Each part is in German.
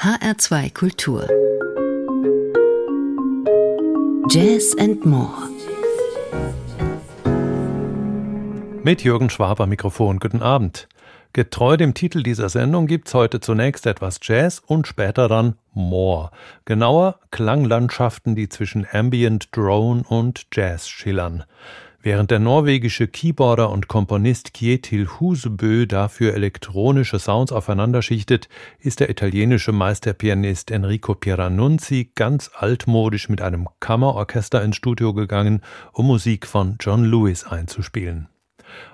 HR2 Kultur Jazz and More Mit Jürgen Schwab am Mikrofon. Guten Abend. Getreu dem Titel dieser Sendung gibt's heute zunächst etwas Jazz und später dann More. Genauer Klanglandschaften, die zwischen Ambient, Drone und Jazz schillern. Während der norwegische Keyboarder und Komponist Kjetil Husebø dafür elektronische Sounds aufeinanderschichtet, ist der italienische Meisterpianist Enrico Pieranunzi ganz altmodisch mit einem Kammerorchester ins Studio gegangen, um Musik von John Lewis einzuspielen.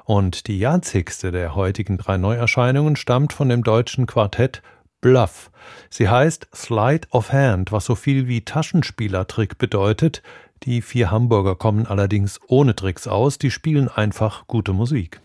Und die jahrzigste der heutigen drei Neuerscheinungen stammt von dem deutschen Quartett Bluff. Sie heißt Slide of Hand, was so viel wie Taschenspielertrick bedeutet, die vier Hamburger kommen allerdings ohne Tricks aus, die spielen einfach gute Musik.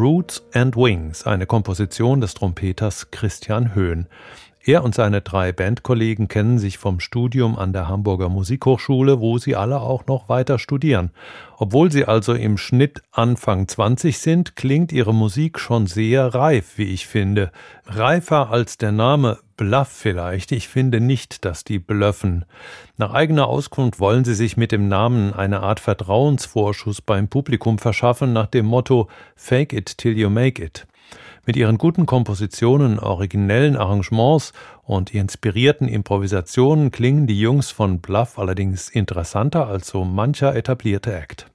Clouds and Wings, eine Komposition des Trompeters Christian Höhn. Er und seine drei Bandkollegen kennen sich vom Studium an der Hamburger Musikhochschule, wo sie alle auch noch weiter studieren. Obwohl sie also im Schnitt Anfang 20 sind, klingt ihre Musik schon sehr reif, wie ich finde. Reifer als der Name Bluff vielleicht. Ich finde nicht, dass die blöffen. Nach eigener Auskunft wollen sie sich mit dem Namen eine Art Vertrauensvorschuss beim Publikum verschaffen nach dem Motto Fake it till you make it. Mit ihren guten Kompositionen, originellen Arrangements und inspirierten Improvisationen klingen die Jungs von Bluff allerdings interessanter als so mancher etablierte Act.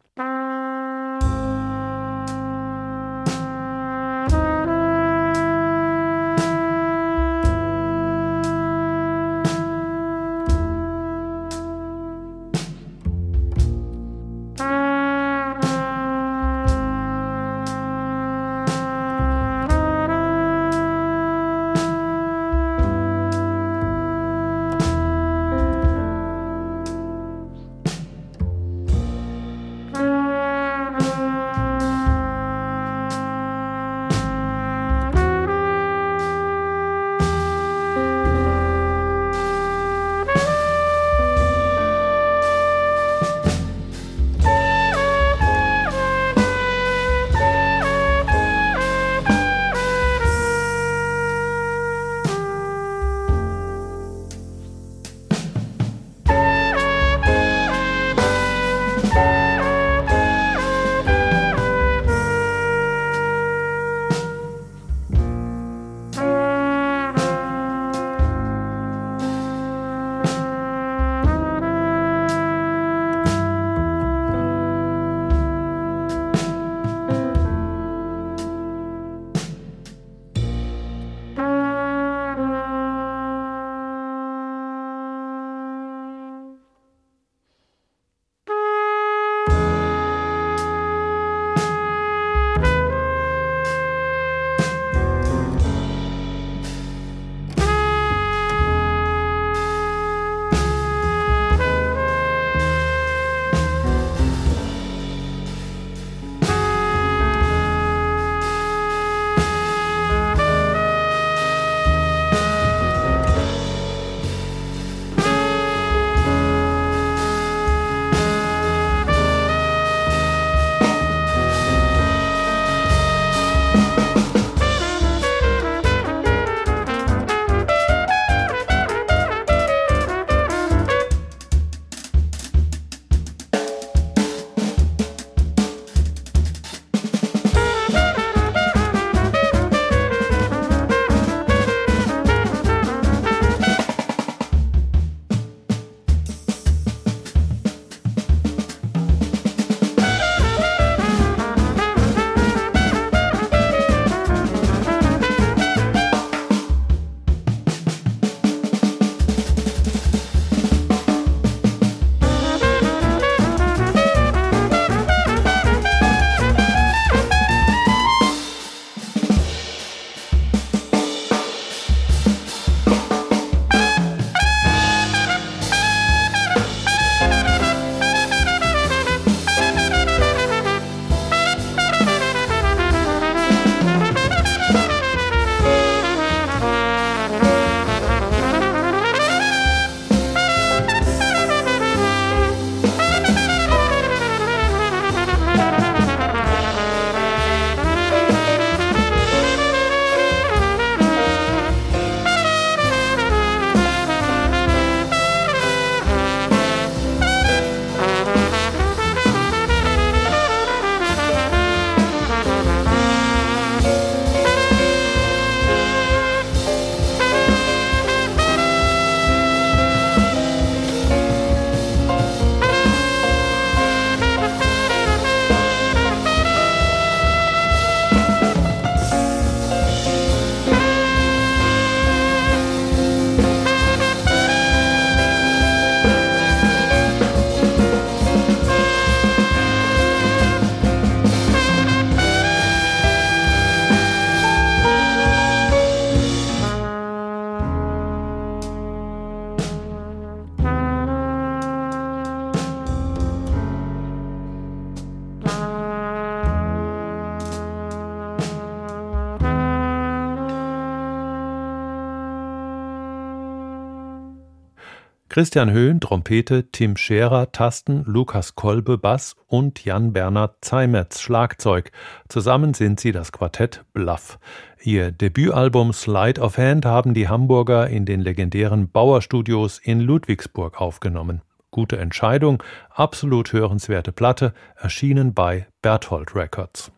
Christian Höhn Trompete, Tim Scherer Tasten, Lukas Kolbe Bass und Jan Bernhard Zeimetz Schlagzeug. Zusammen sind sie das Quartett Bluff. Ihr Debütalbum Slide of Hand haben die Hamburger in den legendären Bauer Studios in Ludwigsburg aufgenommen. Gute Entscheidung, absolut hörenswerte Platte, erschienen bei Berthold Records.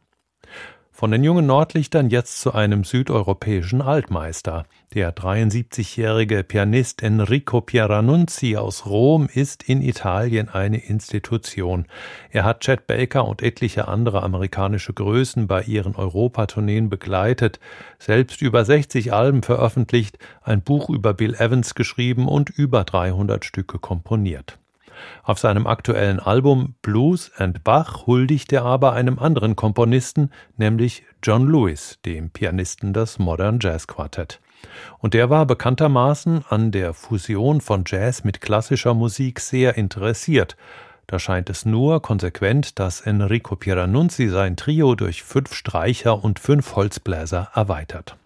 Von den jungen Nordlichtern jetzt zu einem südeuropäischen Altmeister. Der 73-jährige Pianist Enrico Pieranunzi aus Rom ist in Italien eine Institution. Er hat Chet Baker und etliche andere amerikanische Größen bei ihren Europatourneen begleitet, selbst über 60 Alben veröffentlicht, ein Buch über Bill Evans geschrieben und über 300 Stücke komponiert. Auf seinem aktuellen Album Blues and Bach huldigt er aber einem anderen Komponisten, nämlich John Lewis, dem Pianisten des Modern Jazz Quartett. Und der war bekanntermaßen an der Fusion von Jazz mit klassischer Musik sehr interessiert. Da scheint es nur konsequent, dass Enrico Pieranunzi sein Trio durch fünf Streicher und fünf Holzbläser erweitert.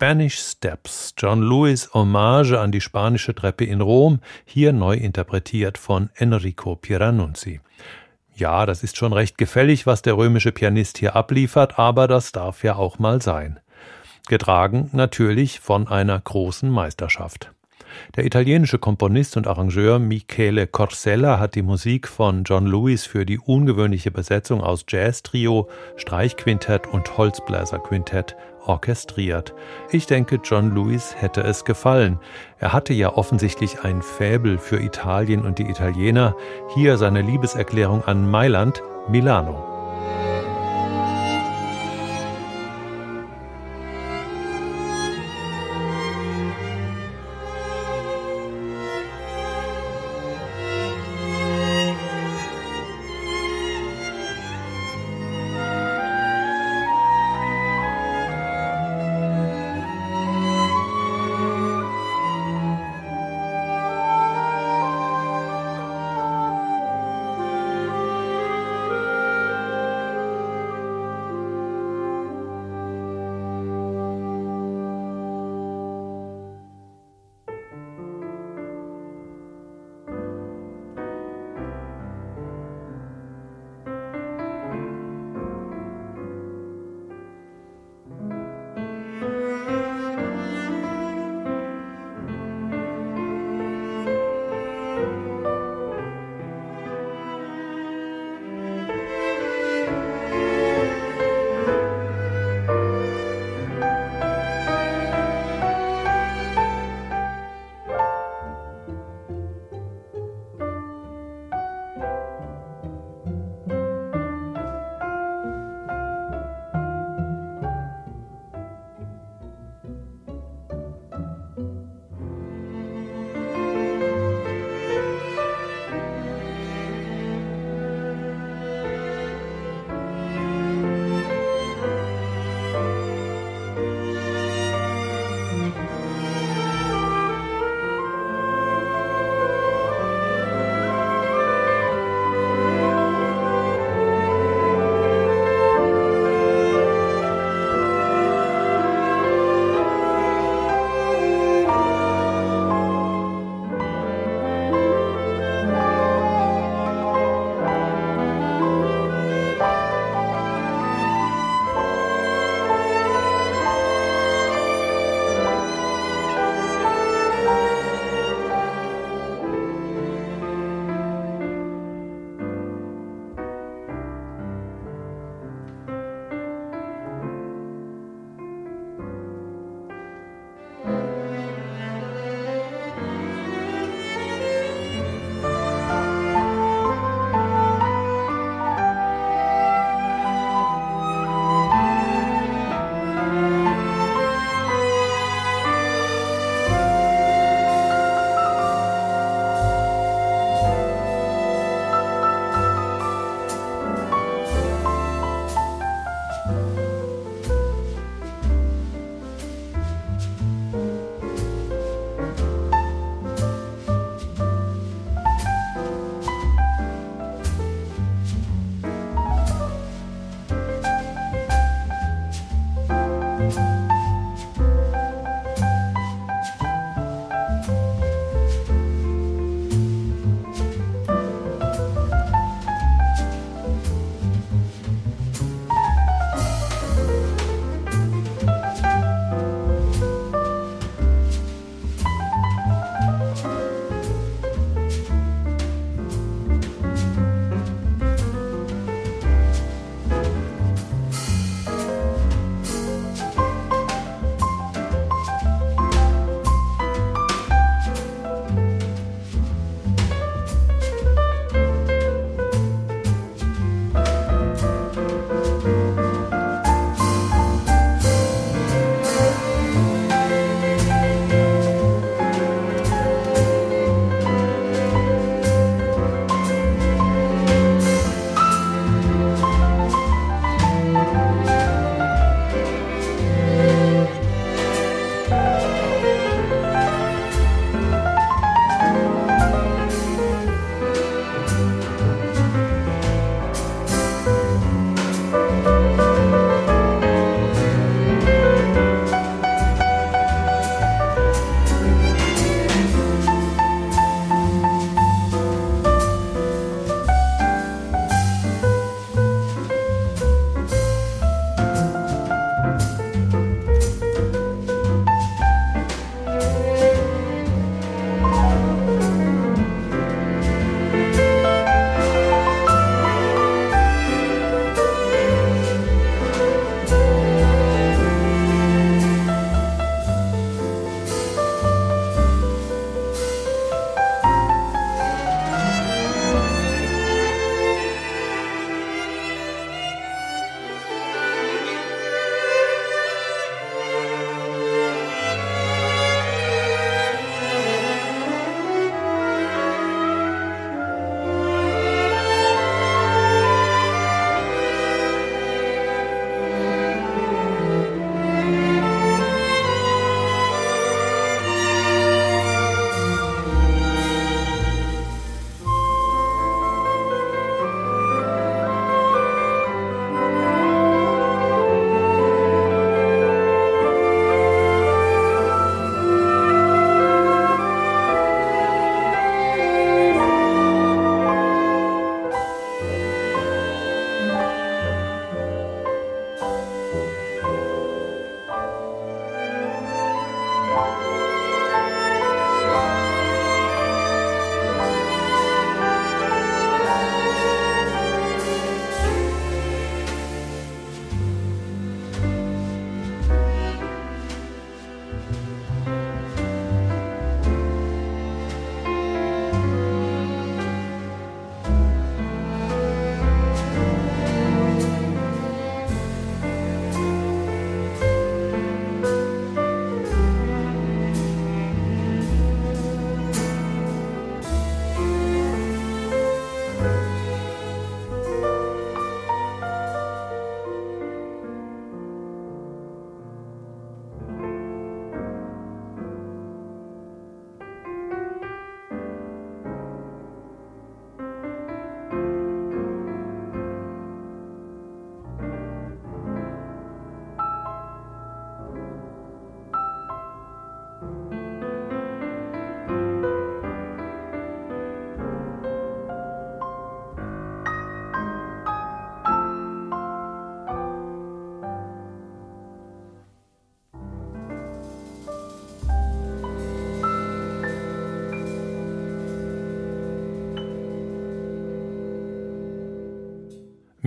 Spanish Steps, John Lewis Hommage an die spanische Treppe in Rom, hier neu interpretiert von Enrico Piranunzi. Ja, das ist schon recht gefällig, was der römische Pianist hier abliefert, aber das darf ja auch mal sein. Getragen natürlich von einer großen Meisterschaft. Der italienische Komponist und Arrangeur Michele Corsella hat die Musik von John Lewis für die ungewöhnliche Besetzung aus Jazz-Trio, Streichquintett und Holzbläserquintett orchestriert. Ich denke, John Lewis hätte es gefallen. Er hatte ja offensichtlich ein Fäbel für Italien und die Italiener. Hier seine Liebeserklärung an Mailand, Milano.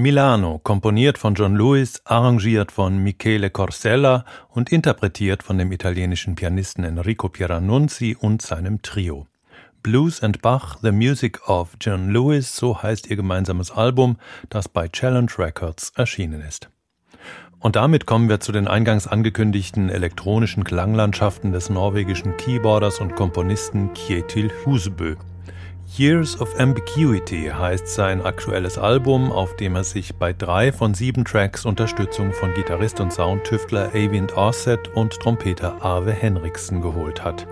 Milano, komponiert von John Lewis, arrangiert von Michele Corsella und interpretiert von dem italienischen Pianisten Enrico Pieranunzi und seinem Trio. Blues and Bach, The Music of John Lewis, so heißt ihr gemeinsames Album, das bei Challenge Records erschienen ist. Und damit kommen wir zu den eingangs angekündigten elektronischen Klanglandschaften des norwegischen Keyboarders und Komponisten Kjetil Husebø. Years of Ambiguity heißt sein aktuelles Album, auf dem er sich bei drei von sieben Tracks Unterstützung von Gitarrist und Soundtüftler Avind Orset und Trompeter Arve Henriksen geholt hat.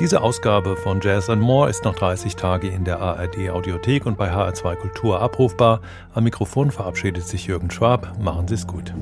Diese Ausgabe von Jazz and More ist noch 30 Tage in der ARD Audiothek und bei HR2 Kultur abrufbar. Am Mikrofon verabschiedet sich Jürgen Schwab. Machen Sie es gut.